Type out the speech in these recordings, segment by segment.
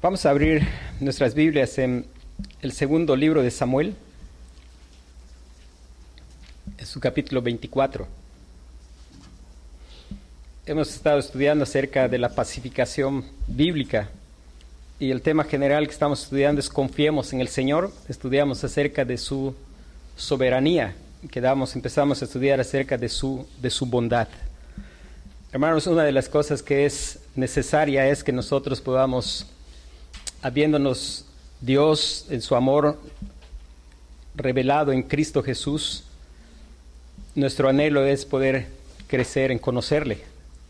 Vamos a abrir nuestras Biblias en el segundo libro de Samuel, en su capítulo 24. Hemos estado estudiando acerca de la pacificación bíblica y el tema general que estamos estudiando es confiemos en el Señor. Estudiamos acerca de su soberanía, quedamos, empezamos a estudiar acerca de su, de su bondad. Hermanos, una de las cosas que es necesaria es que nosotros podamos habiéndonos Dios en su amor revelado en Cristo Jesús, nuestro anhelo es poder crecer en conocerle.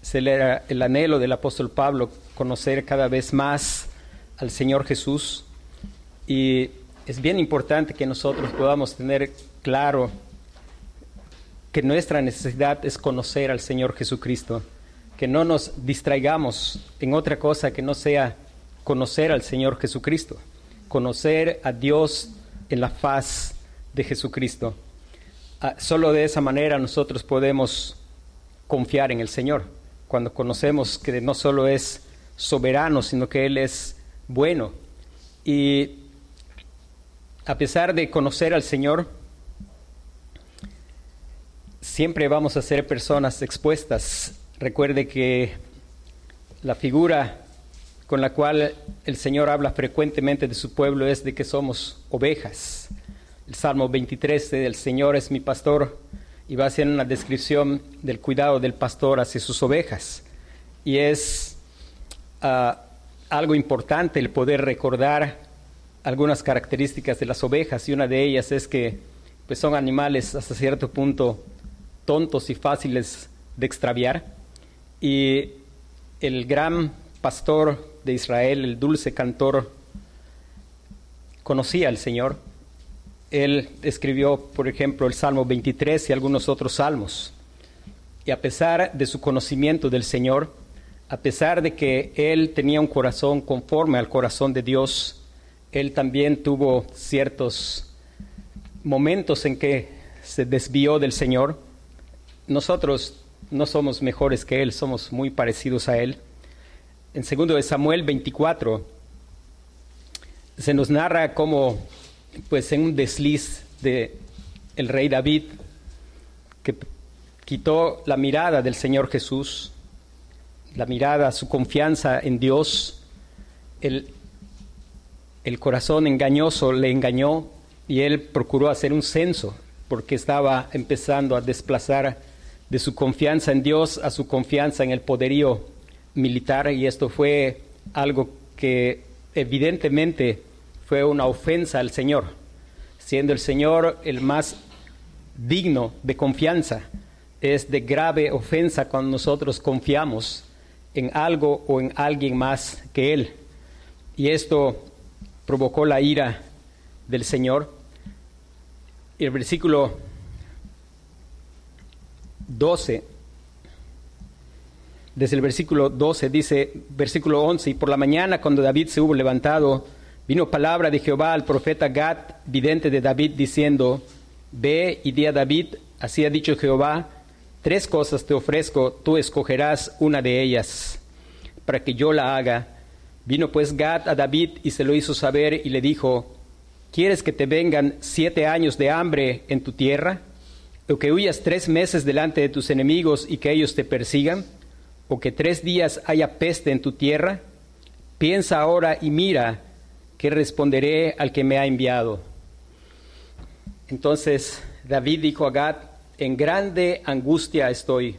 Se era el anhelo del apóstol Pablo, conocer cada vez más al Señor Jesús. Y es bien importante que nosotros podamos tener claro que nuestra necesidad es conocer al Señor Jesucristo, que no nos distraigamos en otra cosa que no sea conocer al Señor Jesucristo, conocer a Dios en la faz de Jesucristo. Ah, solo de esa manera nosotros podemos confiar en el Señor, cuando conocemos que no solo es soberano, sino que Él es bueno. Y a pesar de conocer al Señor, siempre vamos a ser personas expuestas. Recuerde que la figura con la cual el Señor habla frecuentemente de su pueblo es de que somos ovejas. El Salmo 23 el Señor es mi pastor y va a ser una descripción del cuidado del pastor hacia sus ovejas. Y es ah, algo importante el poder recordar algunas características de las ovejas y una de ellas es que pues, son animales hasta cierto punto tontos y fáciles de extraviar. Y el gran pastor de Israel, el dulce cantor, conocía al Señor. Él escribió, por ejemplo, el Salmo 23 y algunos otros salmos. Y a pesar de su conocimiento del Señor, a pesar de que él tenía un corazón conforme al corazón de Dios, él también tuvo ciertos momentos en que se desvió del Señor. Nosotros no somos mejores que Él, somos muy parecidos a Él en segundo de Samuel 24 se nos narra cómo pues en un desliz de el rey David que quitó la mirada del Señor Jesús, la mirada, su confianza en Dios, el, el corazón engañoso le engañó y él procuró hacer un censo porque estaba empezando a desplazar de su confianza en Dios a su confianza en el poderío militar y esto fue algo que evidentemente fue una ofensa al Señor, siendo el Señor el más digno de confianza. Es de grave ofensa cuando nosotros confiamos en algo o en alguien más que Él. Y esto provocó la ira del Señor. El versículo 12 desde el versículo 12 dice, versículo 11, y por la mañana cuando David se hubo levantado, vino palabra de Jehová al profeta Gad, vidente de David, diciendo, Ve y di a David, así ha dicho Jehová, tres cosas te ofrezco, tú escogerás una de ellas, para que yo la haga. Vino pues Gad a David y se lo hizo saber y le dijo, ¿quieres que te vengan siete años de hambre en tu tierra? ¿O que huyas tres meses delante de tus enemigos y que ellos te persigan? O que tres días haya peste en tu tierra? Piensa ahora y mira que responderé al que me ha enviado. Entonces David dijo a Gad, en grande angustia estoy.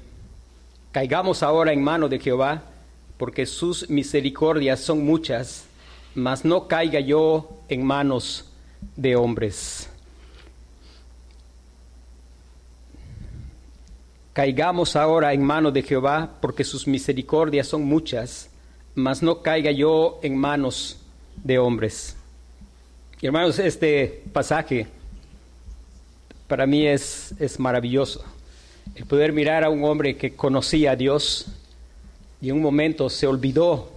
Caigamos ahora en mano de Jehová, porque sus misericordias son muchas, mas no caiga yo en manos de hombres. Caigamos ahora en manos de Jehová, porque sus misericordias son muchas, mas no caiga yo en manos de hombres. hermanos, este pasaje para mí es, es maravilloso. El poder mirar a un hombre que conocía a Dios y en un momento se olvidó,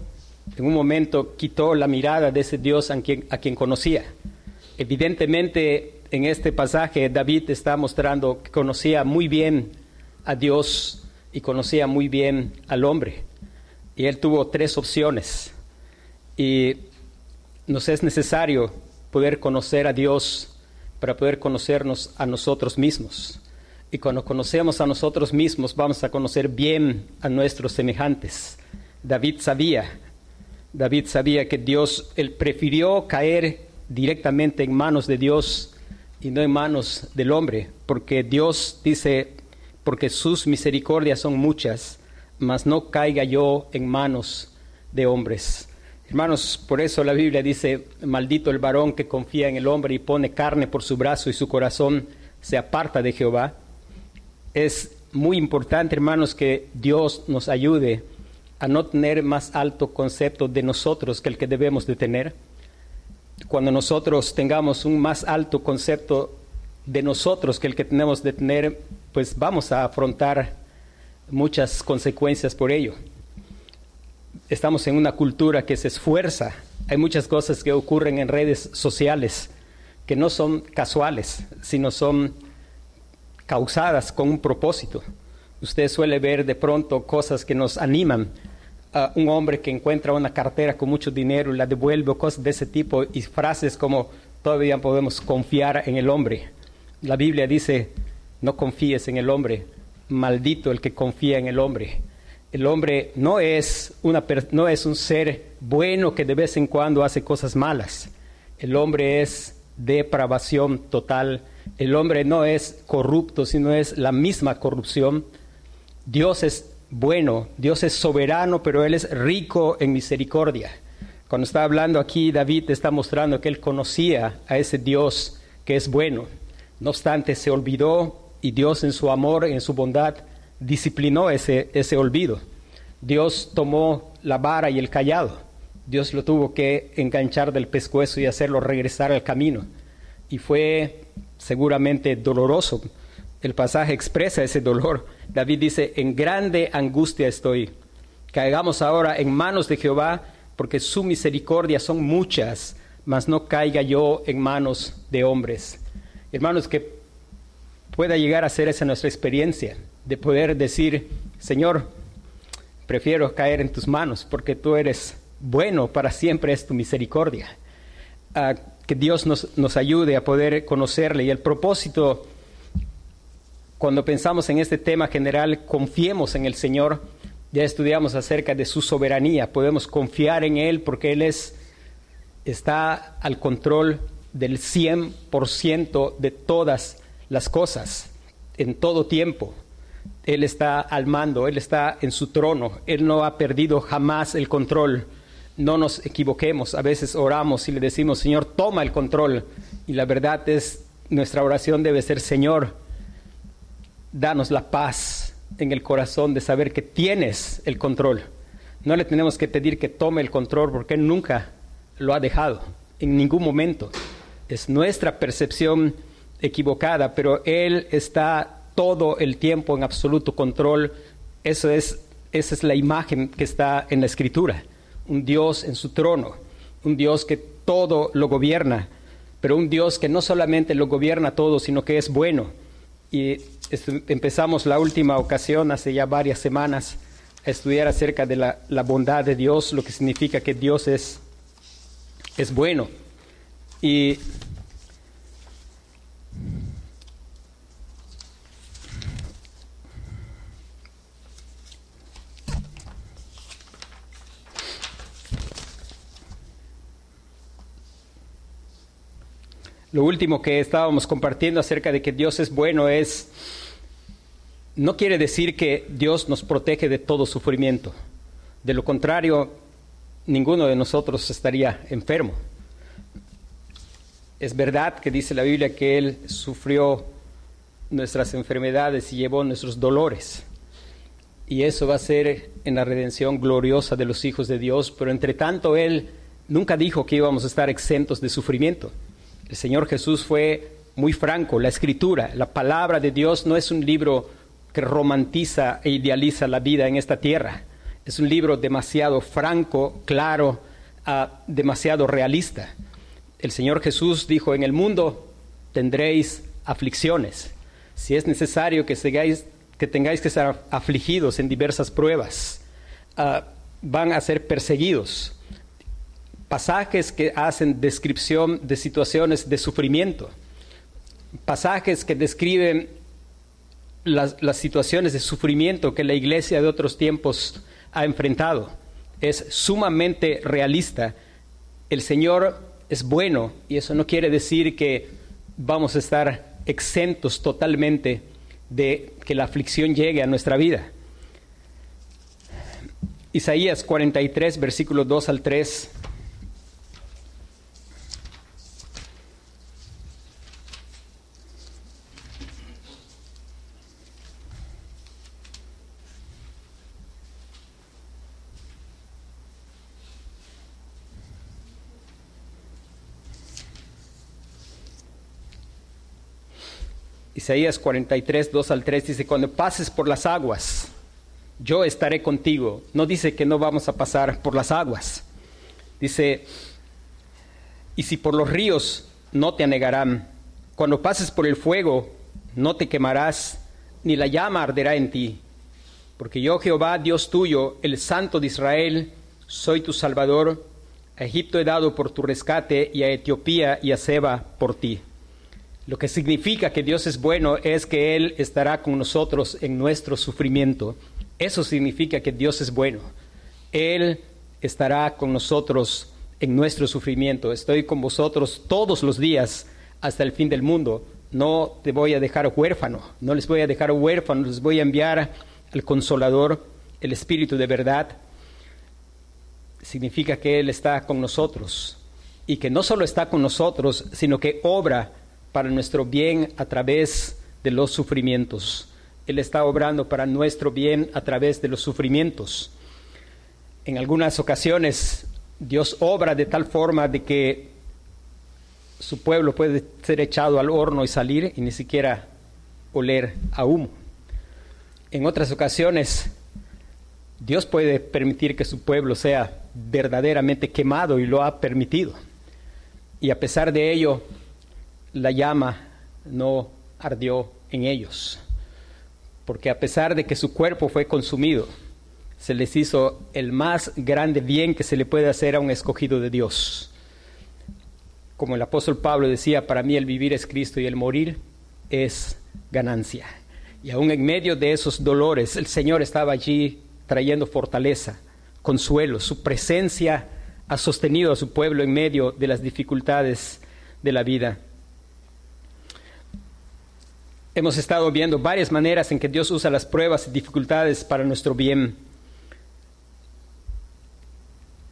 en un momento quitó la mirada de ese Dios a quien, a quien conocía. Evidentemente, en este pasaje David está mostrando que conocía muy bien a Dios y conocía muy bien al hombre. Y él tuvo tres opciones. Y nos es necesario poder conocer a Dios para poder conocernos a nosotros mismos. Y cuando conocemos a nosotros mismos, vamos a conocer bien a nuestros semejantes. David sabía, David sabía que Dios, él prefirió caer directamente en manos de Dios y no en manos del hombre, porque Dios dice, porque sus misericordias son muchas, mas no caiga yo en manos de hombres. Hermanos, por eso la Biblia dice, maldito el varón que confía en el hombre y pone carne por su brazo y su corazón se aparta de Jehová. Es muy importante, hermanos, que Dios nos ayude a no tener más alto concepto de nosotros que el que debemos de tener. Cuando nosotros tengamos un más alto concepto de nosotros que el que tenemos de tener, pues vamos a afrontar muchas consecuencias por ello. Estamos en una cultura que se esfuerza. Hay muchas cosas que ocurren en redes sociales que no son casuales, sino son causadas con un propósito. Usted suele ver de pronto cosas que nos animan. un hombre que encuentra una cartera con mucho dinero y la devuelve, o cosas de ese tipo, y frases como todavía podemos confiar en el hombre. La Biblia dice, no confíes en el hombre, maldito el que confía en el hombre. El hombre no es, una, no es un ser bueno que de vez en cuando hace cosas malas. El hombre es depravación total el hombre no es corrupto, sino es la misma corrupción. Dios es bueno, Dios es soberano, pero Él es rico en misericordia. Cuando está hablando aquí, David está mostrando que él conocía a ese Dios que es bueno. No obstante, se olvidó y Dios en su amor, en su bondad, disciplinó ese, ese olvido. Dios tomó la vara y el callado. Dios lo tuvo que enganchar del pescuezo y hacerlo regresar al camino. Y fue seguramente doloroso. El pasaje expresa ese dolor. David dice, en grande angustia estoy. Caigamos ahora en manos de Jehová, porque su misericordia son muchas, mas no caiga yo en manos de hombres. Hermanos, que pueda llegar a ser esa nuestra experiencia, de poder decir, Señor, prefiero caer en tus manos, porque tú eres bueno, para siempre es tu misericordia. Ah, que Dios nos, nos ayude a poder conocerle. Y el propósito, cuando pensamos en este tema general, confiemos en el Señor. Ya estudiamos acerca de su soberanía. Podemos confiar en Él porque Él es, está al control del 100% de todas las cosas, en todo tiempo. Él está al mando, Él está en su trono, Él no ha perdido jamás el control no nos equivoquemos. A veces oramos y le decimos, Señor, toma el control. Y la verdad es, nuestra oración debe ser, Señor, danos la paz en el corazón de saber que tienes el control. No le tenemos que pedir que tome el control porque Él nunca lo ha dejado, en ningún momento. Es nuestra percepción equivocada, pero Él está todo el tiempo en absoluto control. Eso es, esa es la imagen que está en la escritura un Dios en su trono, un Dios que todo lo gobierna, pero un Dios que no solamente lo gobierna todo, sino que es bueno. Y empezamos la última ocasión, hace ya varias semanas, a estudiar acerca de la, la bondad de Dios, lo que significa que Dios es, es bueno. Y Lo último que estábamos compartiendo acerca de que Dios es bueno es, no quiere decir que Dios nos protege de todo sufrimiento. De lo contrario, ninguno de nosotros estaría enfermo. Es verdad que dice la Biblia que Él sufrió nuestras enfermedades y llevó nuestros dolores. Y eso va a ser en la redención gloriosa de los hijos de Dios, pero entre tanto Él nunca dijo que íbamos a estar exentos de sufrimiento. El Señor Jesús fue muy franco. La escritura, la palabra de Dios no es un libro que romantiza e idealiza la vida en esta tierra. Es un libro demasiado franco, claro, ah, demasiado realista. El Señor Jesús dijo, en el mundo tendréis aflicciones. Si es necesario que, que tengáis que ser afligidos en diversas pruebas, ah, van a ser perseguidos pasajes que hacen descripción de situaciones de sufrimiento, pasajes que describen las, las, situaciones de sufrimiento que la iglesia de otros tiempos ha enfrentado. Es sumamente realista. El Señor es bueno y eso no quiere decir que vamos a estar exentos totalmente de que la aflicción llegue a nuestra vida. Isaías 43, versículos 2 al 3. Isaías 43, 2 al 3 dice, cuando pases por las aguas, yo estaré contigo. No dice que no vamos a pasar por las aguas. Dice, y si por los ríos no te anegarán, cuando pases por el fuego no te quemarás, ni la llama arderá en ti. Porque yo Jehová, Dios tuyo, el Santo de Israel, soy tu Salvador. A Egipto he dado por tu rescate y a Etiopía y a Seba por ti. Lo que significa que Dios es bueno es que Él estará con nosotros en nuestro sufrimiento. Eso significa que Dios es bueno. Él estará con nosotros en nuestro sufrimiento. Estoy con vosotros todos los días hasta el fin del mundo. No te voy a dejar huérfano, no les voy a dejar huérfano, les voy a enviar al consolador, el Espíritu de verdad. Significa que Él está con nosotros y que no solo está con nosotros, sino que obra para nuestro bien a través de los sufrimientos. Él está obrando para nuestro bien a través de los sufrimientos. En algunas ocasiones Dios obra de tal forma de que su pueblo puede ser echado al horno y salir y ni siquiera oler a humo. En otras ocasiones Dios puede permitir que su pueblo sea verdaderamente quemado y lo ha permitido. Y a pesar de ello, la llama no ardió en ellos, porque a pesar de que su cuerpo fue consumido, se les hizo el más grande bien que se le puede hacer a un escogido de Dios. Como el apóstol Pablo decía, para mí el vivir es Cristo y el morir es ganancia. Y aún en medio de esos dolores, el Señor estaba allí trayendo fortaleza, consuelo. Su presencia ha sostenido a su pueblo en medio de las dificultades de la vida. Hemos estado viendo varias maneras en que Dios usa las pruebas y dificultades para nuestro bien.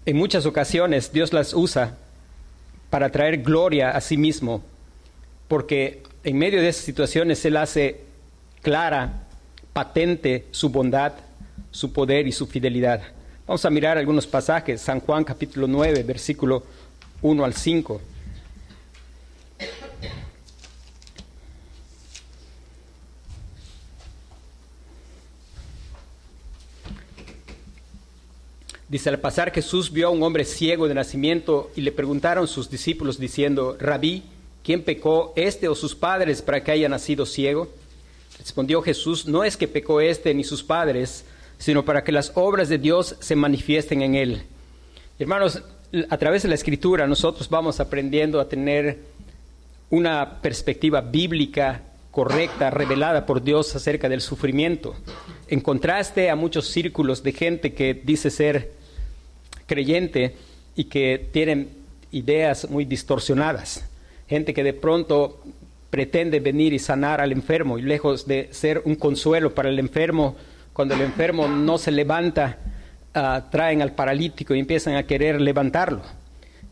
En muchas ocasiones Dios las usa para traer gloria a sí mismo, porque en medio de esas situaciones Él hace clara, patente su bondad, su poder y su fidelidad. Vamos a mirar algunos pasajes, San Juan capítulo 9, versículo 1 al 5. Dice, al pasar Jesús vio a un hombre ciego de nacimiento y le preguntaron sus discípulos diciendo, Rabí, ¿quién pecó, este o sus padres, para que haya nacido ciego? Respondió Jesús, no es que pecó este ni sus padres, sino para que las obras de Dios se manifiesten en él. Hermanos, a través de la escritura nosotros vamos aprendiendo a tener una perspectiva bíblica correcta, revelada por Dios acerca del sufrimiento, en contraste a muchos círculos de gente que dice ser creyente y que tienen ideas muy distorsionadas. Gente que de pronto pretende venir y sanar al enfermo y lejos de ser un consuelo para el enfermo, cuando el enfermo no se levanta, uh, traen al paralítico y empiezan a querer levantarlo.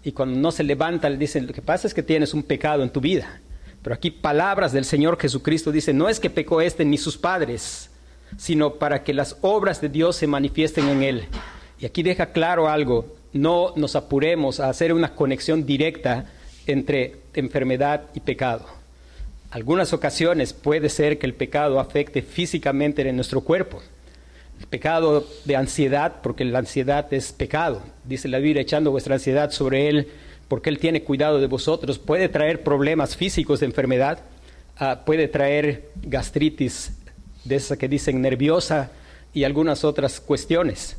Y cuando no se levanta, le dicen, lo que pasa es que tienes un pecado en tu vida. Pero aquí palabras del Señor Jesucristo dicen, no es que pecó este ni sus padres, sino para que las obras de Dios se manifiesten en él. Y aquí deja claro algo, no nos apuremos a hacer una conexión directa entre enfermedad y pecado. Algunas ocasiones puede ser que el pecado afecte físicamente en nuestro cuerpo. El pecado de ansiedad, porque la ansiedad es pecado. Dice la Biblia, echando vuestra ansiedad sobre Él, porque Él tiene cuidado de vosotros. Puede traer problemas físicos de enfermedad, ah, puede traer gastritis, de esa que dicen nerviosa, y algunas otras cuestiones.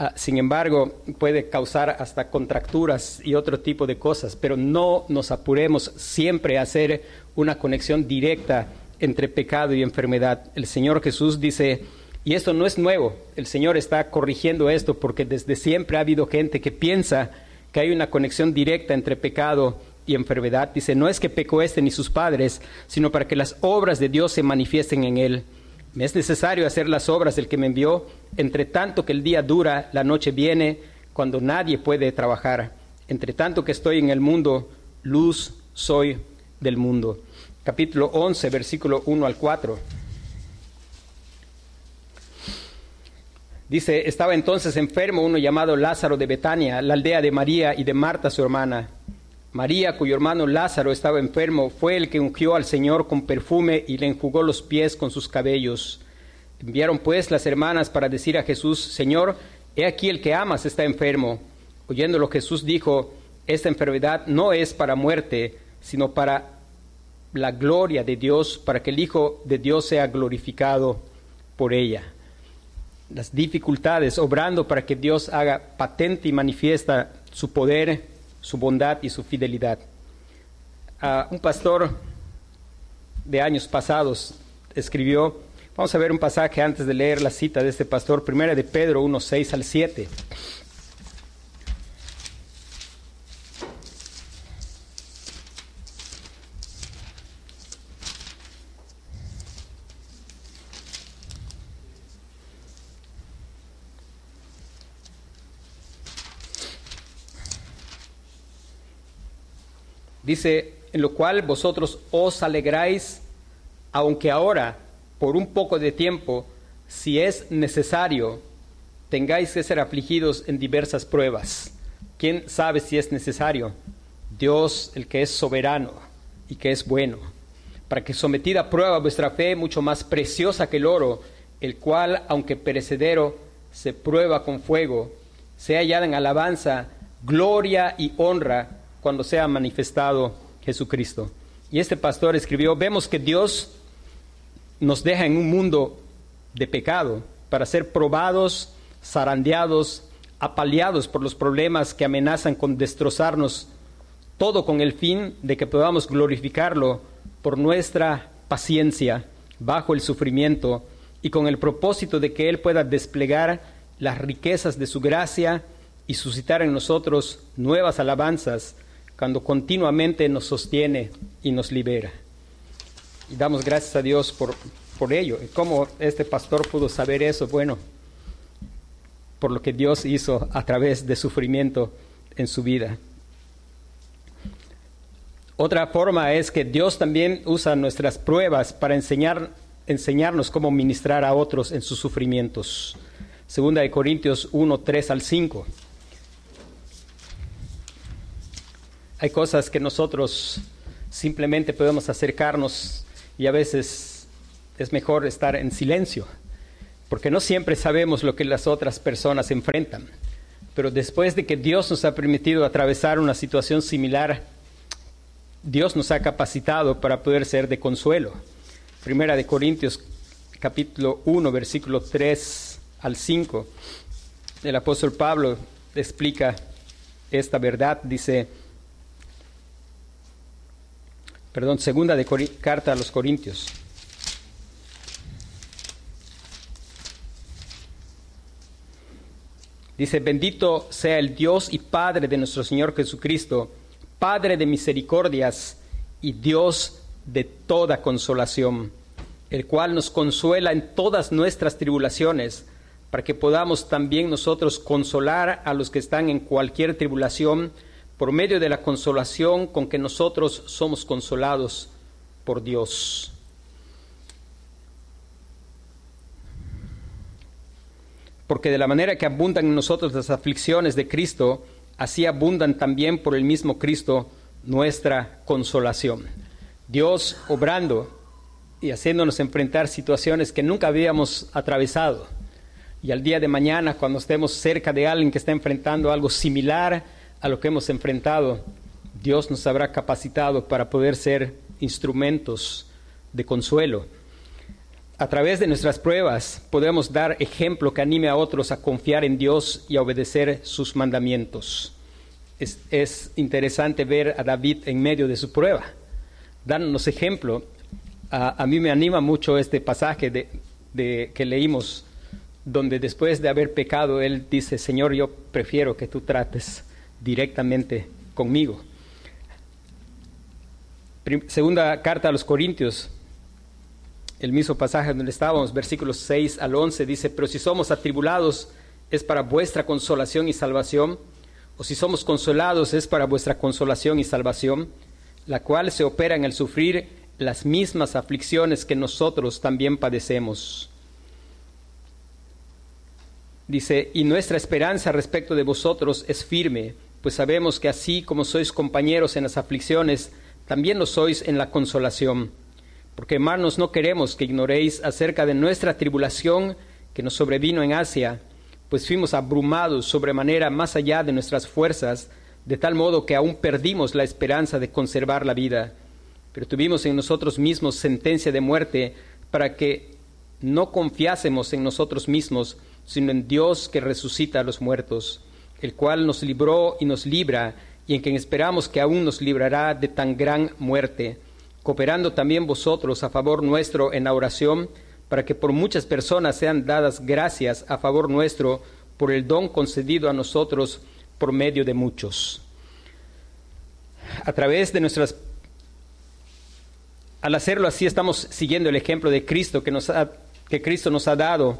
Ah, sin embargo, puede causar hasta contracturas y otro tipo de cosas, pero no nos apuremos siempre a hacer una conexión directa entre pecado y enfermedad. El Señor Jesús dice, y esto no es nuevo, el Señor está corrigiendo esto porque desde siempre ha habido gente que piensa que hay una conexión directa entre pecado y enfermedad. Dice, no es que pecó este ni sus padres, sino para que las obras de Dios se manifiesten en él. Me es necesario hacer las obras del que me envió, entre tanto que el día dura, la noche viene, cuando nadie puede trabajar. Entre tanto que estoy en el mundo, luz soy del mundo. Capítulo 11, versículo 1 al 4. Dice, estaba entonces enfermo uno llamado Lázaro de Betania, la aldea de María y de Marta su hermana. María, cuyo hermano Lázaro estaba enfermo, fue el que ungió al Señor con perfume y le enjugó los pies con sus cabellos. Enviaron pues las hermanas para decir a Jesús, Señor, he aquí el que amas está enfermo. Oyéndolo Jesús dijo, esta enfermedad no es para muerte, sino para la gloria de Dios, para que el Hijo de Dios sea glorificado por ella. Las dificultades, obrando para que Dios haga patente y manifiesta su poder su bondad y su fidelidad. un pastor de años pasados escribió, vamos a ver un pasaje antes de leer la cita de este pastor, primera de Pedro 1, 6 al 7. Dice, en lo cual vosotros os alegráis, aunque ahora, por un poco de tiempo, si es necesario, tengáis que ser afligidos en diversas pruebas. ¿Quién sabe si es necesario? Dios, el que es soberano y que es bueno, para que sometida a prueba vuestra fe, mucho más preciosa que el oro, el cual, aunque perecedero, se prueba con fuego, sea hallada en alabanza, gloria y honra cuando sea manifestado Jesucristo. Y este pastor escribió, vemos que Dios nos deja en un mundo de pecado para ser probados, zarandeados, apaleados por los problemas que amenazan con destrozarnos, todo con el fin de que podamos glorificarlo por nuestra paciencia bajo el sufrimiento y con el propósito de que Él pueda desplegar las riquezas de su gracia y suscitar en nosotros nuevas alabanzas cuando continuamente nos sostiene y nos libera. Y damos gracias a Dios por, por ello. ¿Cómo este pastor pudo saber eso? Bueno, por lo que Dios hizo a través de sufrimiento en su vida. Otra forma es que Dios también usa nuestras pruebas para enseñar, enseñarnos cómo ministrar a otros en sus sufrimientos. Segunda de Corintios 1, 3 al 5. Hay cosas que nosotros simplemente podemos acercarnos y a veces es mejor estar en silencio, porque no siempre sabemos lo que las otras personas enfrentan. Pero después de que Dios nos ha permitido atravesar una situación similar, Dios nos ha capacitado para poder ser de consuelo. Primera de Corintios capítulo 1, versículo 3 al 5. El apóstol Pablo explica esta verdad, dice, perdón, segunda de carta a los Corintios. Dice, bendito sea el Dios y Padre de nuestro Señor Jesucristo, Padre de misericordias y Dios de toda consolación, el cual nos consuela en todas nuestras tribulaciones, para que podamos también nosotros consolar a los que están en cualquier tribulación, por medio de la consolación con que nosotros somos consolados por Dios. Porque de la manera que abundan en nosotros las aflicciones de Cristo, así abundan también por el mismo Cristo nuestra consolación. Dios obrando y haciéndonos enfrentar situaciones que nunca habíamos atravesado. Y al día de mañana, cuando estemos cerca de alguien que está enfrentando algo similar, a lo que hemos enfrentado, Dios nos habrá capacitado para poder ser instrumentos de consuelo. a través de nuestras pruebas podemos dar ejemplo que anime a otros a confiar en Dios y a obedecer sus mandamientos. Es, interesante ver a David en medio de su prueba, dándonos ejemplo. A, mí me anima mucho este pasaje de, que leímos, donde después de haber pecado, él dice, Señor, yo prefiero que tú trates directamente conmigo. Segunda carta a los Corintios, el mismo pasaje donde estábamos, versículos 6 al 11, dice, pero si somos atribulados es para vuestra consolación y salvación, o si somos consolados es para vuestra consolación y salvación, la cual se opera en el sufrir las mismas aflicciones que nosotros también padecemos. Dice, y nuestra esperanza respecto de vosotros es firme, pues sabemos que así como sois compañeros en las aflicciones, también lo sois en la consolación porque hermanos, no queremos que ignoréis acerca de nuestra tribulación que nos sobrevino en Asia, pues fuimos abrumados sobremanera más allá de nuestras fuerzas, de tal modo que aún perdimos la esperanza de conservar la vida. Pero tuvimos en nosotros mismos sentencia de muerte para que no confiásemos en nosotros mismos, sino en Dios que resucita a los muertos, el cual nos libró y nos libra, y en quien esperamos que aún nos librará de tan gran muerte cooperando también vosotros a favor nuestro en la oración, para que por muchas personas sean dadas gracias a favor nuestro por el don concedido a nosotros por medio de muchos. A través de nuestras... Al hacerlo así estamos siguiendo el ejemplo de Cristo que, nos que Cristo nos ha dado.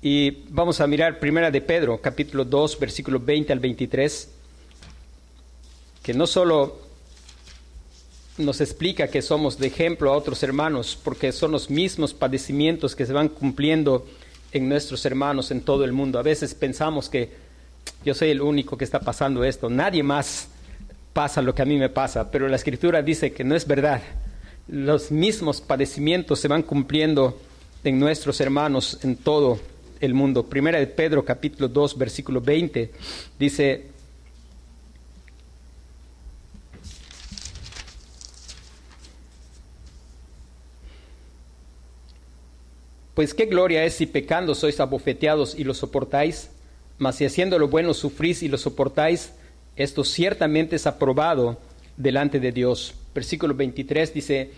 Y vamos a mirar primera de Pedro, capítulo 2, versículo 20 al 23, que no solo nos explica que somos de ejemplo a otros hermanos, porque son los mismos padecimientos que se van cumpliendo en nuestros hermanos en todo el mundo. A veces pensamos que yo soy el único que está pasando esto, nadie más pasa lo que a mí me pasa, pero la escritura dice que no es verdad. Los mismos padecimientos se van cumpliendo en nuestros hermanos en todo el mundo. Primera de Pedro capítulo 2 versículo 20 dice, Pues qué gloria es si pecando sois abofeteados y lo soportáis, mas si haciendo lo bueno sufrís y lo soportáis, esto ciertamente es aprobado delante de Dios. Versículo 23 dice,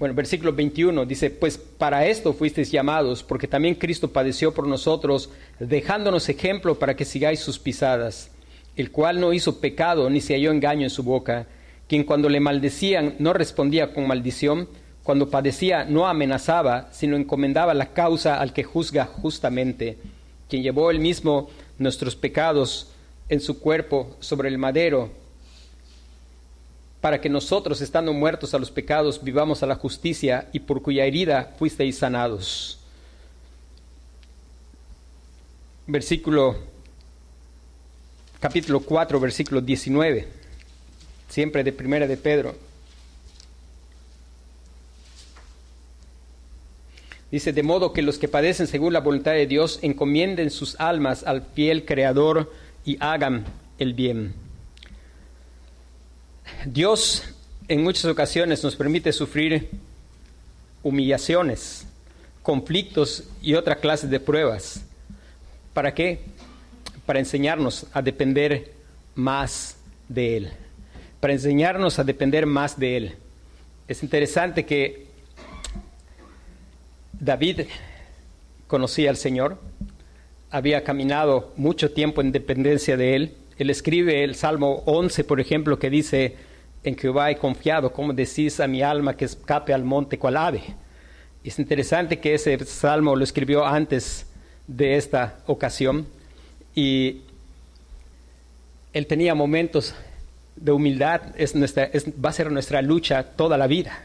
bueno, versículo 21 dice, pues para esto fuisteis llamados, porque también Cristo padeció por nosotros, dejándonos ejemplo para que sigáis sus pisadas, el cual no hizo pecado ni se halló engaño en su boca, quien cuando le maldecían no respondía con maldición, cuando padecía no amenazaba, sino encomendaba la causa al que juzga justamente, quien llevó él mismo nuestros pecados en su cuerpo sobre el madero, para que nosotros, estando muertos a los pecados, vivamos a la justicia y por cuya herida fuisteis sanados. Versículo, capítulo 4, versículo 19, siempre de primera de Pedro. Dice, de modo que los que padecen según la voluntad de Dios encomienden sus almas al fiel Creador y hagan el bien. Dios en muchas ocasiones nos permite sufrir humillaciones, conflictos y otra clase de pruebas. ¿Para qué? Para enseñarnos a depender más de Él. Para enseñarnos a depender más de Él. Es interesante que David conocía al Señor, había caminado mucho tiempo en dependencia de Él. Él escribe el Salmo 11, por ejemplo, que dice, en Jehová he confiado, como decís a mi alma que escape al monte cual ave. Es interesante que ese salmo lo escribió antes de esta ocasión y él tenía momentos de humildad, es nuestra, va a ser nuestra lucha toda la vida.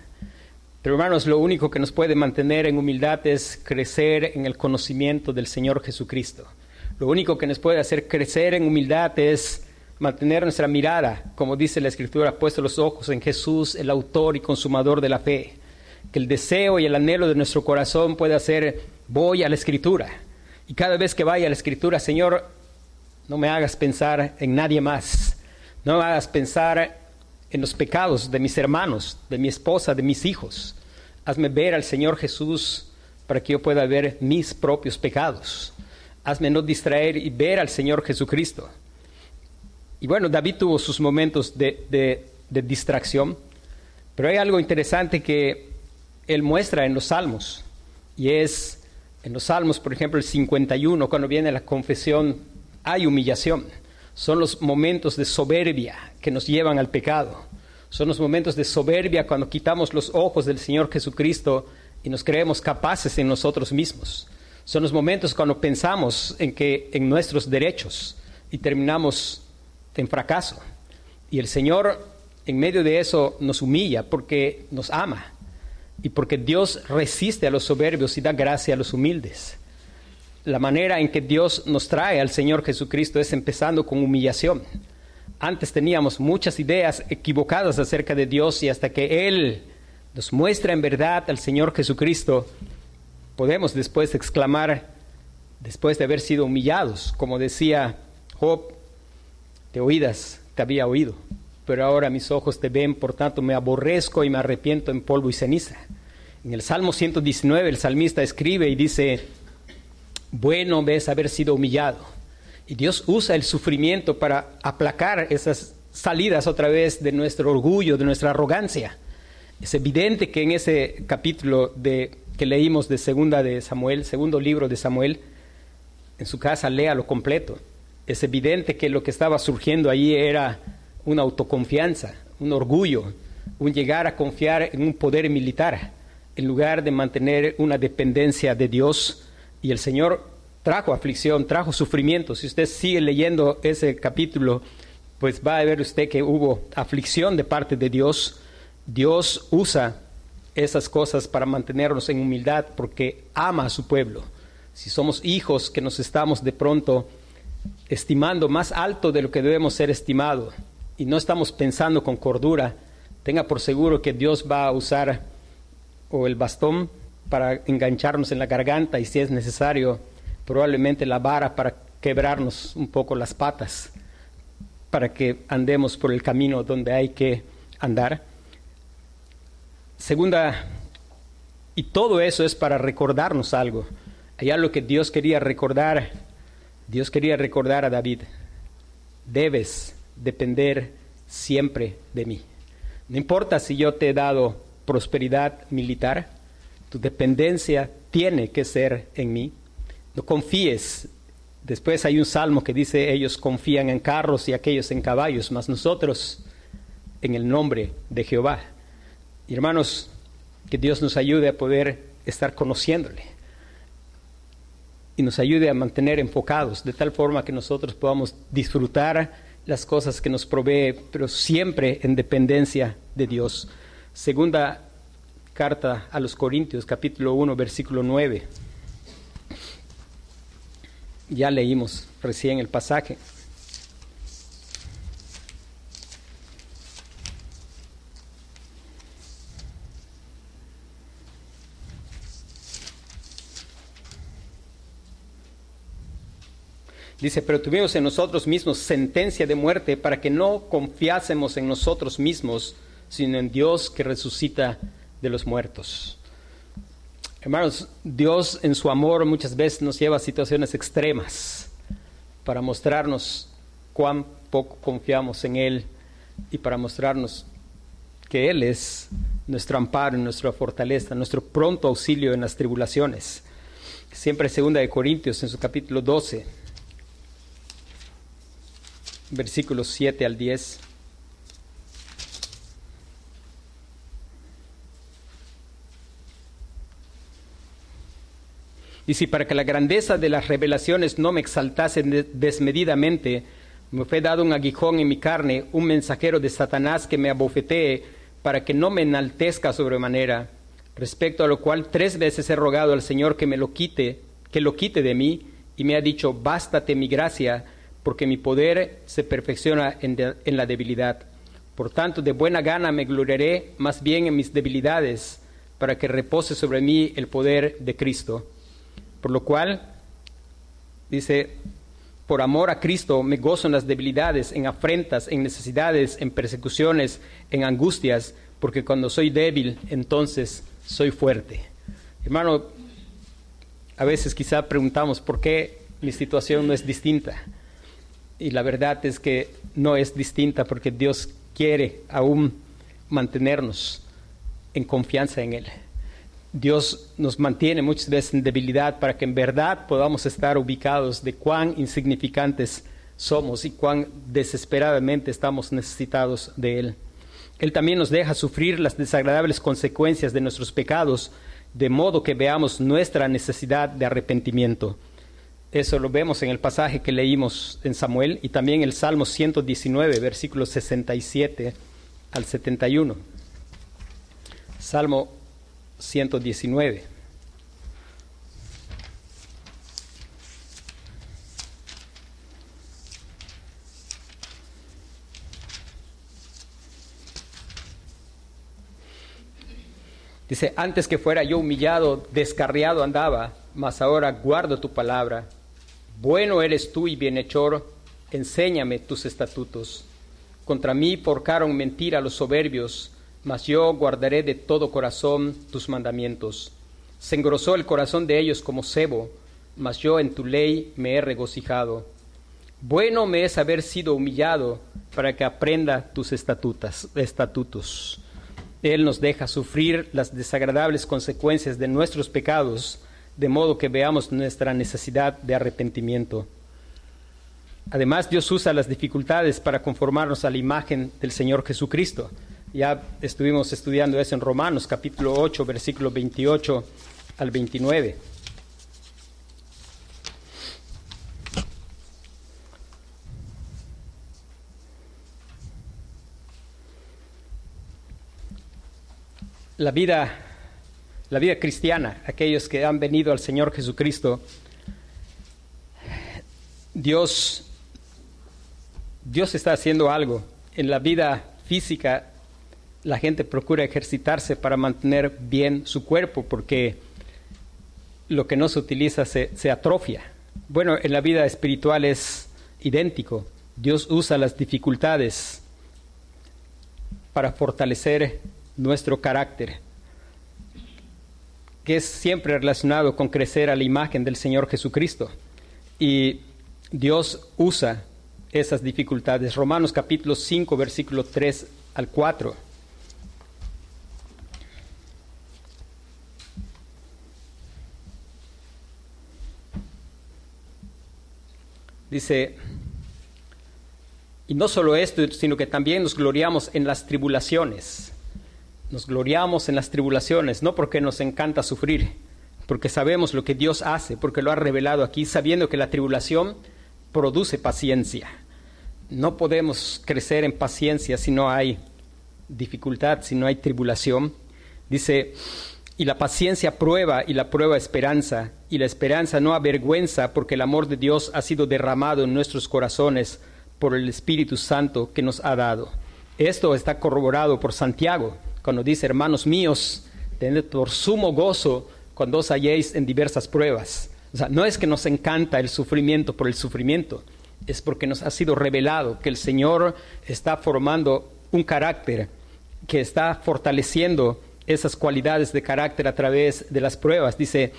Pero hermanos, lo único que nos puede mantener en humildad es crecer en el conocimiento del Señor Jesucristo. Lo único que nos puede hacer crecer en humildad es mantener nuestra mirada, como dice la Escritura, puesto los ojos en Jesús, el autor y consumador de la fe. Que el deseo y el anhelo de nuestro corazón pueda ser, voy a la Escritura. Y cada vez que vaya a la Escritura, Señor, no me hagas pensar en nadie más. No me hagas pensar en los pecados de mis hermanos, de mi esposa, de mis hijos. Hazme ver al Señor Jesús para que yo pueda ver mis propios pecados. Hazme no distraer y ver al Señor Jesucristo. Y bueno, David tuvo sus momentos de, distracción, pero hay algo interesante que él muestra en los salmos, y es en los salmos, por ejemplo, el 51, cuando viene la confesión, hay humillación. Son los momentos de soberbia que nos llevan al pecado. Son los momentos de soberbia cuando quitamos los ojos del Señor Jesucristo y nos creemos capaces en nosotros mismos. Son los momentos cuando pensamos en que en nuestros derechos y terminamos en fracaso. Y el Señor en medio de eso nos humilla porque nos ama y porque Dios resiste a los soberbios y da gracia a los humildes. La manera en que Dios nos trae al Señor Jesucristo es empezando con humillación. Antes teníamos muchas ideas equivocadas acerca de Dios y hasta que Él nos muestra en verdad al Señor Jesucristo, podemos después exclamar, después de haber sido humillados, como decía Job, te oídas te había oído, pero ahora mis ojos te ven, por tanto me aborrezco y me arrepiento en polvo y ceniza. En el Salmo 119 el salmista escribe y dice, bueno ves haber sido humillado. Y Dios usa el sufrimiento para aplacar esas salidas otra vez de nuestro orgullo, de nuestra arrogancia. Es evidente que en ese capítulo de, que leímos de segunda de Samuel, segundo libro de Samuel, en su casa léalo completo. Es evidente que lo que estaba surgiendo ahí era una autoconfianza, un orgullo, un llegar a confiar en un poder militar, en lugar de mantener una dependencia de Dios. Y el Señor trajo aflicción, trajo sufrimiento. Si usted sigue leyendo ese capítulo, pues va a ver usted que hubo aflicción de parte de Dios Dios usa esas cosas para mantenernos en humildad porque ama a su pueblo. Si somos hijos que nos estamos de pronto estimando más alto de lo que debemos ser estimados y no estamos pensando con cordura, tenga por seguro que Dios va a usar o el bastón para engancharnos en la garganta y si es necesario probablemente la vara para quebrarnos un poco las patas para que andemos por el camino donde hay que andar. Segunda, y todo eso es para recordarnos algo. Hay algo que Dios quería recordar. Dios quería recordar a David. Debes depender siempre de mí. No importa si yo te he dado prosperidad militar, tu dependencia tiene que ser en mí. No confíes. Después hay un salmo que dice, ellos confían en carros y aquellos en caballos, mas nosotros en el nombre de Jehová. hermanos, que Dios nos ayude a poder estar conociéndole y nos ayude a mantener enfocados de tal forma que nosotros podamos disfrutar las cosas que nos provee, pero siempre en dependencia de Dios. Segunda carta a los Corintios, capítulo 1, versículo 9. Ya leímos recién el pasaje. Dice, pero tuvimos en nosotros mismos sentencia de muerte para que no confiásemos en nosotros mismos, sino en Dios que resucita de los muertos. Hermanos, Dios en su amor muchas veces nos lleva a situaciones extremas para mostrarnos cuán poco confiamos en Él y para mostrarnos que Él es nuestro amparo, nuestra fortaleza, nuestro pronto auxilio en las tribulaciones. Siempre segunda de Corintios en su capítulo 12 versículos 7 al 10. Y si para que la grandeza de las revelaciones no me exaltase desmedidamente, me fue dado un aguijón en mi carne, un mensajero de Satanás que me abofetee, para que no me enaltezca sobremanera, respecto a lo cual tres veces he rogado al Señor que me lo quite, que lo quite de mí, y me ha dicho, bástate mi gracia, porque mi poder se perfecciona en, la debilidad. Por tanto, de buena gana me gloriaré más bien en mis debilidades, para que repose sobre mí el poder de Cristo. Por lo cual, dice, por amor a Cristo me gozo en las debilidades, en afrentas, en necesidades, en persecuciones, en angustias, porque cuando soy débil, entonces soy fuerte. Hermano, a veces quizá preguntamos por qué mi situación no es distinta. Y la verdad es que no es distinta porque Dios quiere aún mantenernos en confianza en Él. Dios nos mantiene muchas veces en debilidad para que en verdad podamos estar ubicados de cuán insignificantes somos y cuán desesperadamente estamos necesitados de Él. Él también nos deja sufrir las desagradables consecuencias de nuestros pecados, de modo que veamos nuestra necesidad de arrepentimiento. Eso lo vemos en el pasaje que leímos en Samuel y también el Salmo 119, versículos 67 al 71. Salmo 119. Dice, antes que fuera yo humillado, descarriado andaba, mas ahora guardo tu palabra. Bueno eres tú y bienhechor, enséñame tus estatutos. Contra mí porcaron mentira los soberbios, mas yo guardaré de todo corazón tus mandamientos. Se engrosó el corazón de ellos como cebo, mas yo en tu ley me he regocijado. Bueno me es haber sido humillado para que aprenda tus estatutos. Él nos deja sufrir las desagradables consecuencias de nuestros pecados de modo que veamos nuestra necesidad de arrepentimiento. Además, Dios usa las dificultades para conformarnos a la imagen del Señor Jesucristo. Ya estuvimos estudiando eso en Romanos capítulo 8, versículo 28 al 29. La vida la vida cristiana, aquellos que han venido al Señor Jesucristo, Dios, Dios está haciendo algo. En la vida física, la gente procura ejercitarse para mantener bien su cuerpo, porque lo que no se utiliza se, se atrofia. Bueno, en la vida espiritual es idéntico. Dios usa las dificultades para fortalecer nuestro carácter que es siempre relacionado con crecer a la imagen del Señor Jesucristo. Y Dios usa esas dificultades. Romanos capítulo 5, versículo 3 al 4. Dice, y no solo esto, sino que también nos gloriamos en las tribulaciones nos gloriamos en las tribulaciones, no porque nos encanta sufrir, porque sabemos lo que Dios hace, porque lo ha revelado aquí, sabiendo que la tribulación produce paciencia. No podemos crecer en paciencia si no hay dificultad, si no hay tribulación. Dice, y la paciencia prueba y la prueba esperanza, y la esperanza no avergüenza, porque el amor de Dios ha sido derramado en nuestros corazones por el Espíritu Santo que nos ha dado. Esto está corroborado por Santiago cuando dice, hermanos míos, tened por sumo gozo cuando os halléis en diversas pruebas. O sea, no es que nos encanta el sufrimiento por el sufrimiento, es porque nos ha sido revelado que el Señor está formando un carácter, que está fortaleciendo esas cualidades de carácter a través de las pruebas. Dice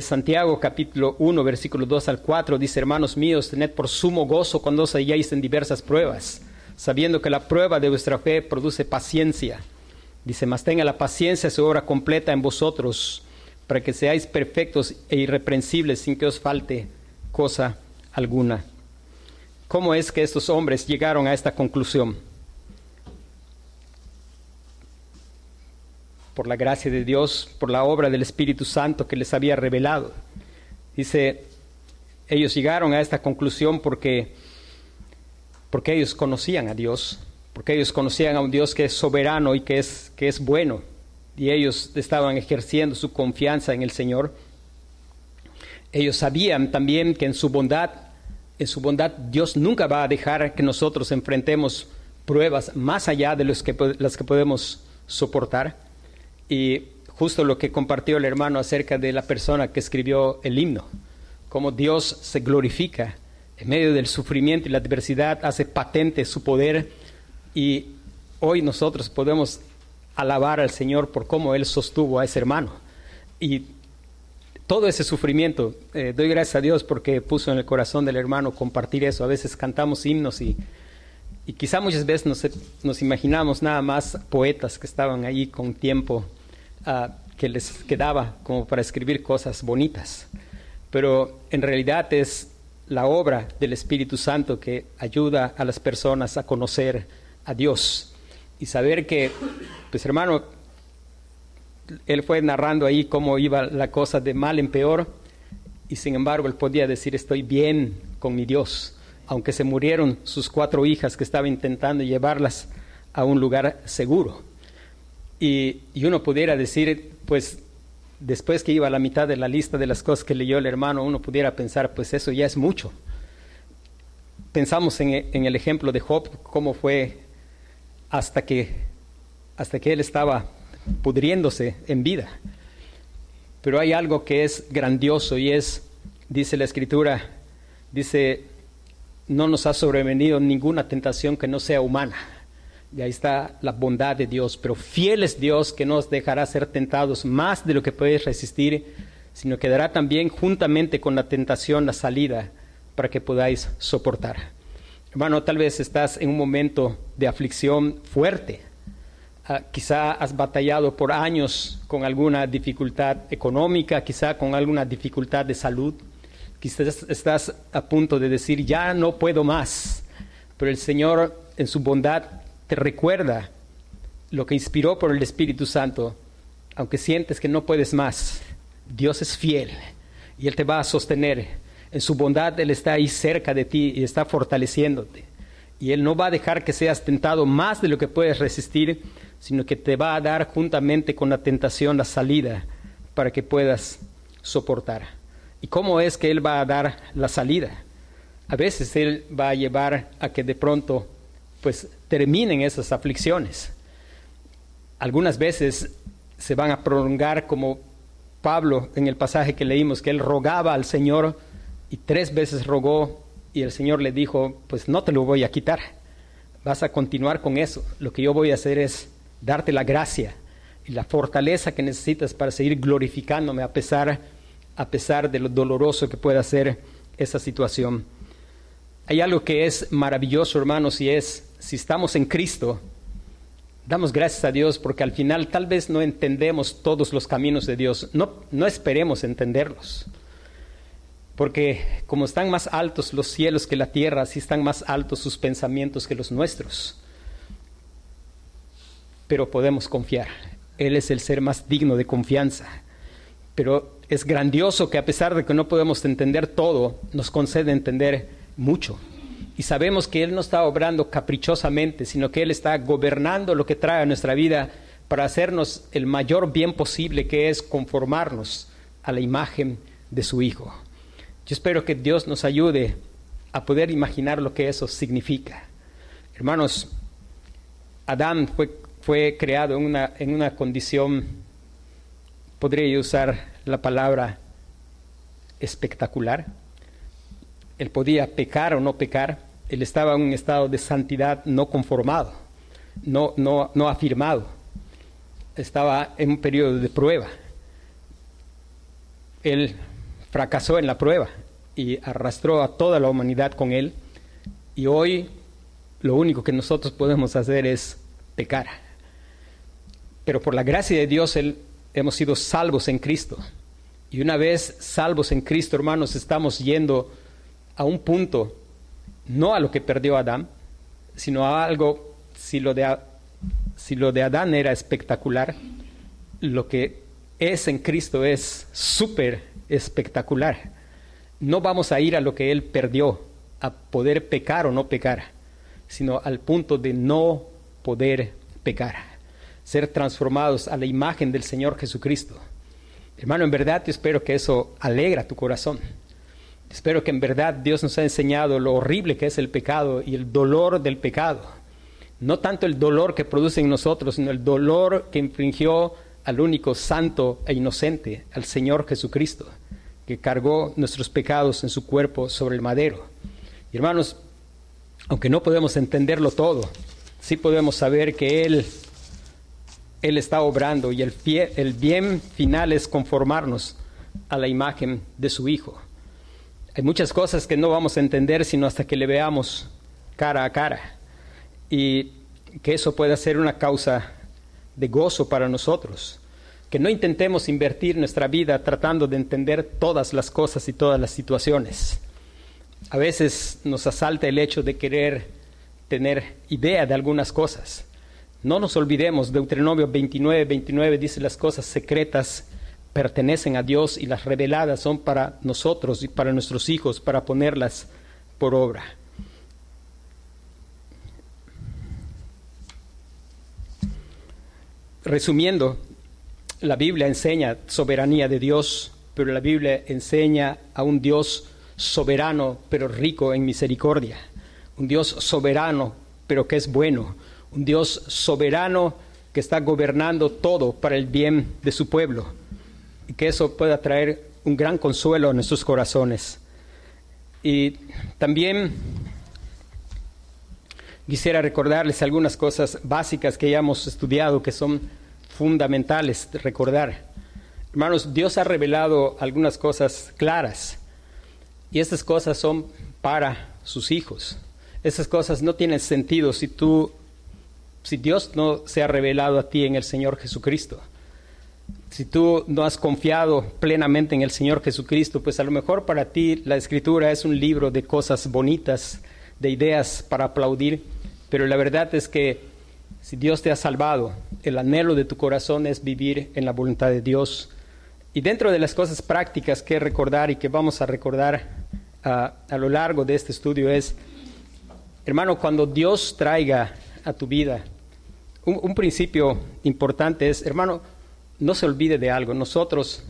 Santiago capítulo 1, versículo 2 al 4, dice, hermanos míos, tened por sumo gozo cuando os halléis en diversas pruebas, sabiendo que la prueba de vuestra fe produce paciencia Dice, mas tenga la paciencia su obra completa en vosotros, para que seáis perfectos e irreprensibles sin que os falte cosa alguna. ¿Cómo es que estos hombres llegaron a esta conclusión? Por la gracia de Dios, por la obra del Espíritu Santo que les había revelado. Dice, ellos llegaron a esta conclusión porque, porque ellos conocían a Dios, porque ellos conocían a un Dios que es soberano y que es, que es bueno, y ellos estaban ejerciendo su confianza en el Señor. Ellos sabían también que en su bondad, en su bondad Dios nunca va a dejar que nosotros enfrentemos pruebas más allá de los que, las que podemos soportar. Y justo lo que compartió el hermano acerca de la persona que escribió el himno, cómo Dios se glorifica en medio del sufrimiento y la adversidad, hace patente su poder y hoy nosotros podemos alabar al Señor por cómo Él sostuvo a ese hermano. Y todo ese sufrimiento, eh, doy gracias a Dios porque puso en el corazón del hermano compartir eso. A veces cantamos himnos y, y quizá muchas veces nos, nos, imaginamos nada más poetas que estaban ahí con tiempo uh, que les quedaba como para escribir cosas bonitas. Pero en realidad es la obra del Espíritu Santo que ayuda a las personas a conocer a Dios y saber que, pues hermano, él fue narrando ahí cómo iba la cosa de mal en peor y sin embargo él podía decir estoy bien con mi Dios, aunque se murieron sus cuatro hijas que estaba intentando llevarlas a un lugar seguro. Y, y uno pudiera decir, pues después que iba a la mitad de la lista de las cosas que leyó el hermano, uno pudiera pensar, pues eso ya es mucho. Pensamos en, en el ejemplo de Job, cómo fue hasta que, hasta que él estaba pudriéndose en vida. Pero hay algo que es grandioso y es, dice la escritura, dice, no nos ha sobrevenido ninguna tentación que no sea humana y ahí está la bondad de Dios, pero fiel es Dios que no os dejará ser tentados más de lo que podéis resistir, sino que dará también juntamente con la tentación la salida para que podáis soportar. Hermano, tal vez estás en un momento de aflicción fuerte. Uh, quizá has batallado por años con alguna dificultad económica, quizá con alguna dificultad de salud. Quizás estás a punto de decir, ya no puedo más. Pero el Señor, en su bondad, te recuerda lo que inspiró por el Espíritu Santo, aunque sientes que no puedes más, Dios es fiel y Él te va a sostener. En su bondad Él está ahí cerca de ti y está fortaleciéndote. Y Él no va a dejar que seas tentado más de lo que puedes resistir, sino que te va a dar juntamente con la tentación la salida para que puedas soportar. ¿Y cómo es que Él va a dar la salida? A veces Él va a llevar a que de pronto pues terminen esas aflicciones. Algunas veces se van a prolongar como Pablo en el pasaje que leímos, que él rogaba al Señor y tres veces rogó y el Señor le dijo, pues no te lo voy a quitar, vas a continuar con eso. Lo que yo voy a hacer es darte la gracia y la fortaleza que necesitas para seguir glorificándome a pesar, a pesar de lo doloroso que pueda ser esa situación. Hay algo que es maravilloso, hermanos, y es si estamos en Cristo, damos gracias a Dios porque al final tal vez no entendemos todos los caminos de Dios. No, no esperemos entenderlos. Porque como están más altos los cielos que la tierra, así están más altos sus pensamientos que los nuestros. Pero podemos confiar. Él es el ser más digno de confianza. Pero es grandioso que a pesar de que no podemos entender todo, nos concede entender mucho y sabemos que Él no está obrando caprichosamente, sino que Él está gobernando lo que trae a nuestra vida para hacernos el mayor bien posible, que es conformarnos a la imagen de su Hijo. Yo espero que Dios nos ayude a poder imaginar lo que eso significa. Hermanos, Adán fue, fue creado en una, en una condición, podría usar la palabra espectacular. Él podía pecar o no pecar, él estaba en un estado de santidad no conformado, no, no, no afirmado. Estaba en un periodo de prueba. Él fracasó en la prueba y arrastró a toda la humanidad con él. Y hoy lo único que nosotros podemos hacer es pecar. Pero por la gracia de Dios hemos sido salvos en Cristo. Y una vez salvos en Cristo, hermanos, estamos yendo a un punto no a lo que perdió Adán, sino a algo, si lo de, si lo de Adán era espectacular, lo que es en Cristo es súper espectacular. No vamos a ir a lo que Él perdió, a poder pecar o no pecar, sino al punto de no poder pecar, ser transformados a la imagen del Señor Jesucristo. Hermano, en verdad yo espero que eso alegra tu corazón. Espero que en verdad Dios nos ha enseñado lo horrible que es el pecado y el dolor del pecado. No tanto el dolor que produce en nosotros, sino el dolor que infringió al único santo e inocente, al Señor Jesucristo, que cargó nuestros pecados en su cuerpo sobre el madero. Y hermanos, aunque no podemos entenderlo todo, sí podemos saber que Él Él está obrando y el, el bien final es conformarnos a la imagen de su Hijo. Hay muchas cosas que no vamos a entender sino hasta que le veamos cara a cara. Y que eso pueda ser una causa de gozo para nosotros. Que no intentemos invertir nuestra vida tratando de entender todas las cosas y todas las situaciones. A veces nos asalta el hecho de querer tener idea de algunas cosas. No nos olvidemos, Deuteronomio 29, 29 dice las cosas secretas pertenecen a Dios y las reveladas son para nosotros y para nuestros hijos, para ponerlas por obra. Resumiendo, la Biblia enseña soberanía de Dios, pero la Biblia enseña a un Dios soberano, pero rico en misericordia. Un Dios soberano, pero que es bueno. Un Dios soberano que está gobernando todo para el bien de su pueblo. Y que eso pueda traer un gran consuelo a nuestros corazones. Y también quisiera recordarles algunas cosas básicas que ya hemos estudiado que son fundamentales recordar. Hermanos, Dios ha revelado algunas cosas claras y estas cosas son para sus hijos. Esas cosas no tienen sentido si tú, si Dios no se ha revelado a ti en el Señor Jesucristo. Si tú no has confiado plenamente en el Señor Jesucristo, pues a lo mejor para ti la Escritura es un libro de cosas bonitas, de ideas para aplaudir, pero la verdad es que si Dios te ha salvado, el anhelo de tu corazón es vivir en la voluntad de Dios. Y dentro de las cosas prácticas que recordar y que vamos a recordar ah, a lo largo de este estudio es, hermano, cuando Dios traiga a tu vida, un principio importante es, hermano, no se olvide de algo, nosotros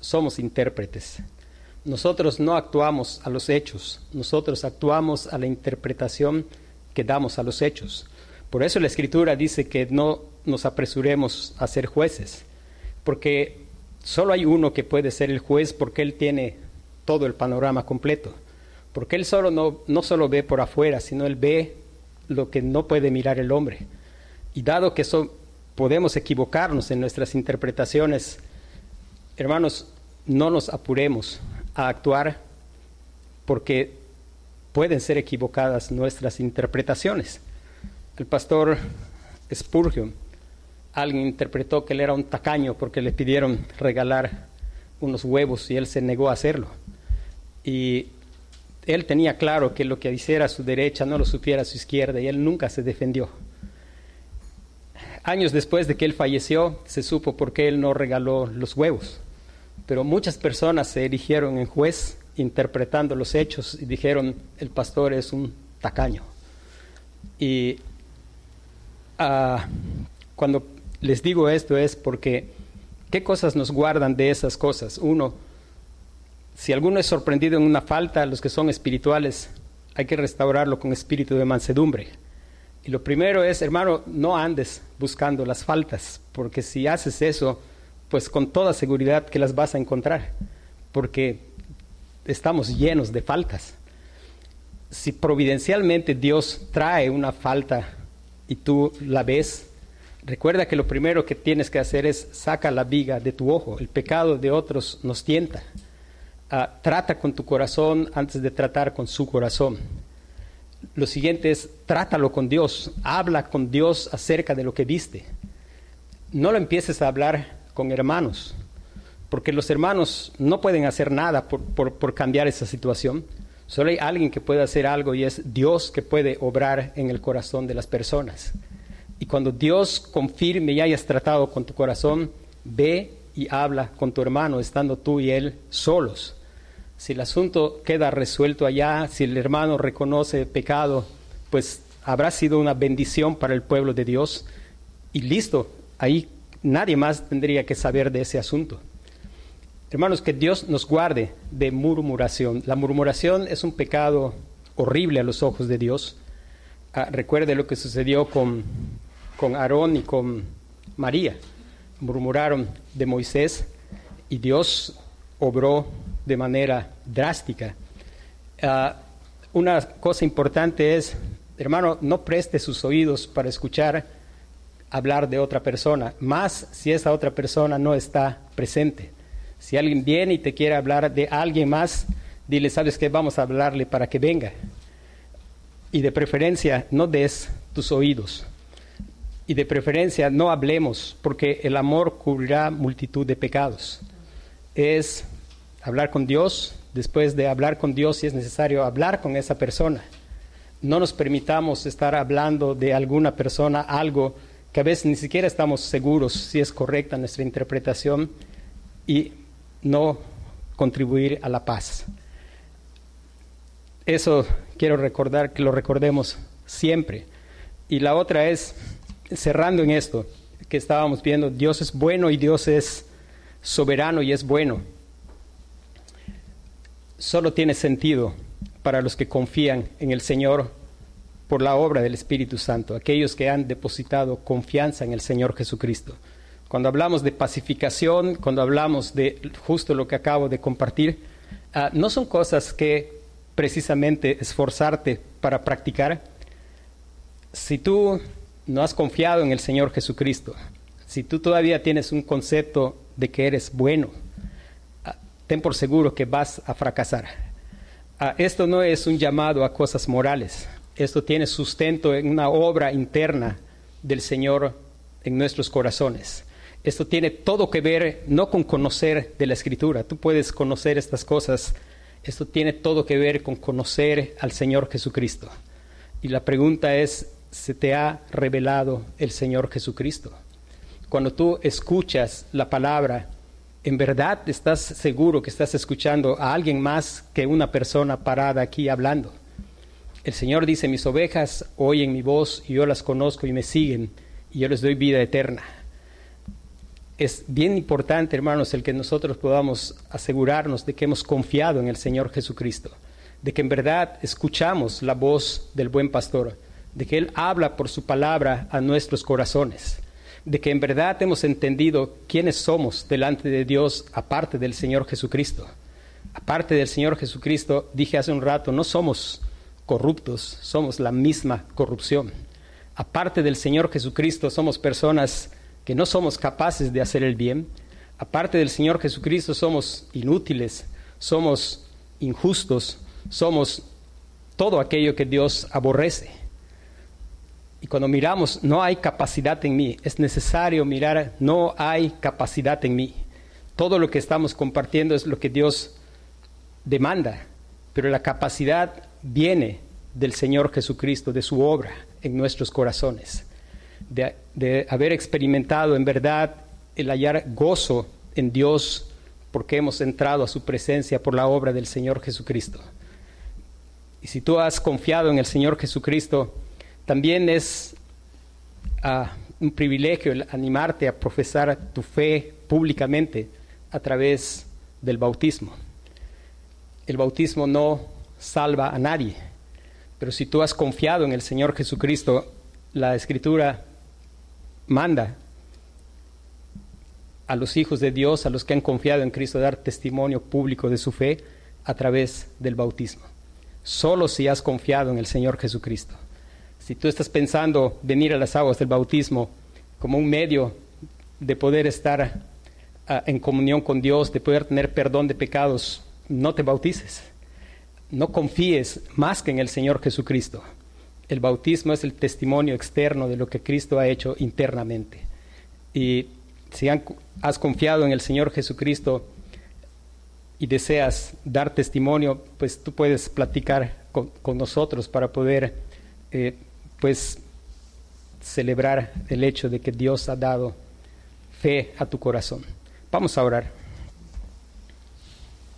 somos intérpretes. Nosotros no actuamos a los hechos, nosotros actuamos a la interpretación que damos a los hechos. Por eso la escritura dice que no nos apresuremos a ser jueces, porque solo hay uno que puede ser el juez porque él tiene todo el panorama completo, porque él solo no, no solo ve por afuera, sino él ve lo que no puede mirar el hombre. Y dado que podemos equivocarnos en nuestras interpretaciones, hermanos, no nos apuremos a actuar porque pueden ser equivocadas nuestras interpretaciones. El pastor Spurgeon, alguien interpretó que él era un tacaño porque le pidieron regalar unos huevos y él se negó a hacerlo. Y él tenía claro que lo que hiciera a su derecha no lo supiera a su izquierda y él nunca se defendió. Años después de que él falleció, se supo por qué él no regaló los huevos. Pero muchas personas se erigieron en juez interpretando los hechos y dijeron, el pastor es un tacaño. Y Ah, cuando les digo esto es porque ¿qué cosas nos guardan de esas cosas? Uno, si alguno es sorprendido en una falta, los que son espirituales, hay que restaurarlo con espíritu de mansedumbre. Y lo primero es, hermano, no andes buscando las faltas, porque si haces eso, pues con toda seguridad que las vas a encontrar, porque estamos llenos de faltas. Si providencialmente Dios trae una falta y tú la ves, recuerda que lo primero que tienes que hacer es saca la viga de tu ojo. El pecado de otros nos tienta. Ah, trata con tu corazón antes de tratar con su corazón. Lo siguiente es, trátalo con Dios, habla con Dios acerca de lo que viste. No lo empieces a hablar con hermanos, porque los hermanos no pueden hacer nada por, por cambiar esa situación. Solo hay alguien que puede hacer algo y es Dios que puede obrar en el corazón de las personas. Y cuando Dios confirme y hayas tratado con tu corazón, ve y habla con tu hermano, estando tú y él solos. Si el asunto queda resuelto allá, si el hermano reconoce pecado, pues habrá sido una bendición para el pueblo de Dios. Y listo, ahí nadie más tendría que saber de ese asunto. Hermanos, que Dios nos guarde de murmuración. La murmuración es un pecado horrible a los ojos de Dios. Ah, recuerde lo que sucedió con, con Aarón y con María. Murmuraron de Moisés y Dios obró de manera drástica. Ah, una cosa importante es, hermano, no preste sus oídos para escuchar hablar de otra persona, más si esa otra persona no está presente. Si alguien viene y te quiere hablar de alguien más, dile, ¿sabes qué? Vamos a hablarle para que venga. Y de preferencia, no des tus oídos. Y de preferencia, no hablemos, porque el amor cubrirá multitud de pecados. Es hablar con Dios, después de hablar con Dios, si es necesario, hablar con esa persona. No nos permitamos estar hablando de alguna persona algo que a veces ni siquiera estamos seguros si es correcta nuestra interpretación y no contribuir a la paz. Eso quiero recordar, que lo recordemos siempre. Y la otra es, cerrando en esto, que estábamos viendo, Dios es bueno y Dios es soberano y es bueno. Solo tiene sentido para los que confían en el Señor por la obra del Espíritu Santo, aquellos que han depositado confianza en el Señor Jesucristo. Cuando hablamos de pacificación, cuando hablamos de justo lo que acabo de compartir, ah, no son cosas que precisamente esforzarte para practicar. Si tú no has confiado en el Señor Jesucristo, si tú todavía tienes un concepto de que eres bueno, ah, ten por seguro que vas a fracasar. Ah, esto no es un llamado a cosas morales, esto tiene sustento en una obra interna del Señor en nuestros corazones. Esto tiene todo que ver no con conocer de la escritura, tú puedes conocer estas cosas, esto tiene todo que ver con conocer al Señor Jesucristo. Y la pregunta es, ¿se te ha revelado el Señor Jesucristo? Cuando tú escuchas la palabra, ¿en verdad estás seguro que estás escuchando a alguien más que una persona parada aquí hablando? El Señor dice, mis ovejas oyen mi voz y yo las conozco y me siguen y yo les doy vida eterna es bien importante, hermanos, el que nosotros podamos asegurarnos de que hemos confiado en el Señor Jesucristo, de que en verdad escuchamos la voz del buen pastor, de que Él habla por su palabra a nuestros corazones, de que en verdad hemos entendido quiénes somos delante de Dios aparte del Señor Jesucristo. Aparte del Señor Jesucristo, dije hace un rato, no somos corruptos, somos la misma corrupción. Aparte del Señor Jesucristo, somos personas que no somos capaces de hacer el bien. Aparte del Señor Jesucristo somos inútiles, somos injustos, somos todo aquello que Dios aborrece. Y cuando miramos, no hay capacidad en mí, es necesario mirar, no hay capacidad en mí. Todo lo que estamos compartiendo es lo que Dios demanda, pero la capacidad viene del Señor Jesucristo, de su obra en nuestros corazones de, haber experimentado en verdad el hallar gozo en Dios porque hemos entrado a su presencia por la obra del Señor Jesucristo. Y si tú has confiado en el Señor Jesucristo, también es ah, un privilegio animarte a profesar tu fe públicamente a través del bautismo. El bautismo no salva a nadie, pero si tú has confiado en el Señor Jesucristo, la Escritura manda a los hijos de Dios, a los que han confiado en Cristo, dar testimonio público de su fe a través del bautismo. Solo si has confiado en el Señor Jesucristo. Si tú estás pensando venir a las aguas del bautismo como un medio de poder estar ah, en comunión con Dios, de poder tener perdón de pecados, no te bautices. No confíes más que en el Señor Jesucristo. El bautismo es el testimonio externo de lo que Cristo ha hecho internamente. Y si has confiado en el Señor Jesucristo y deseas dar testimonio, pues tú puedes platicar con, nosotros para poder eh, pues celebrar el hecho de que Dios ha dado fe a tu corazón. Vamos a orar.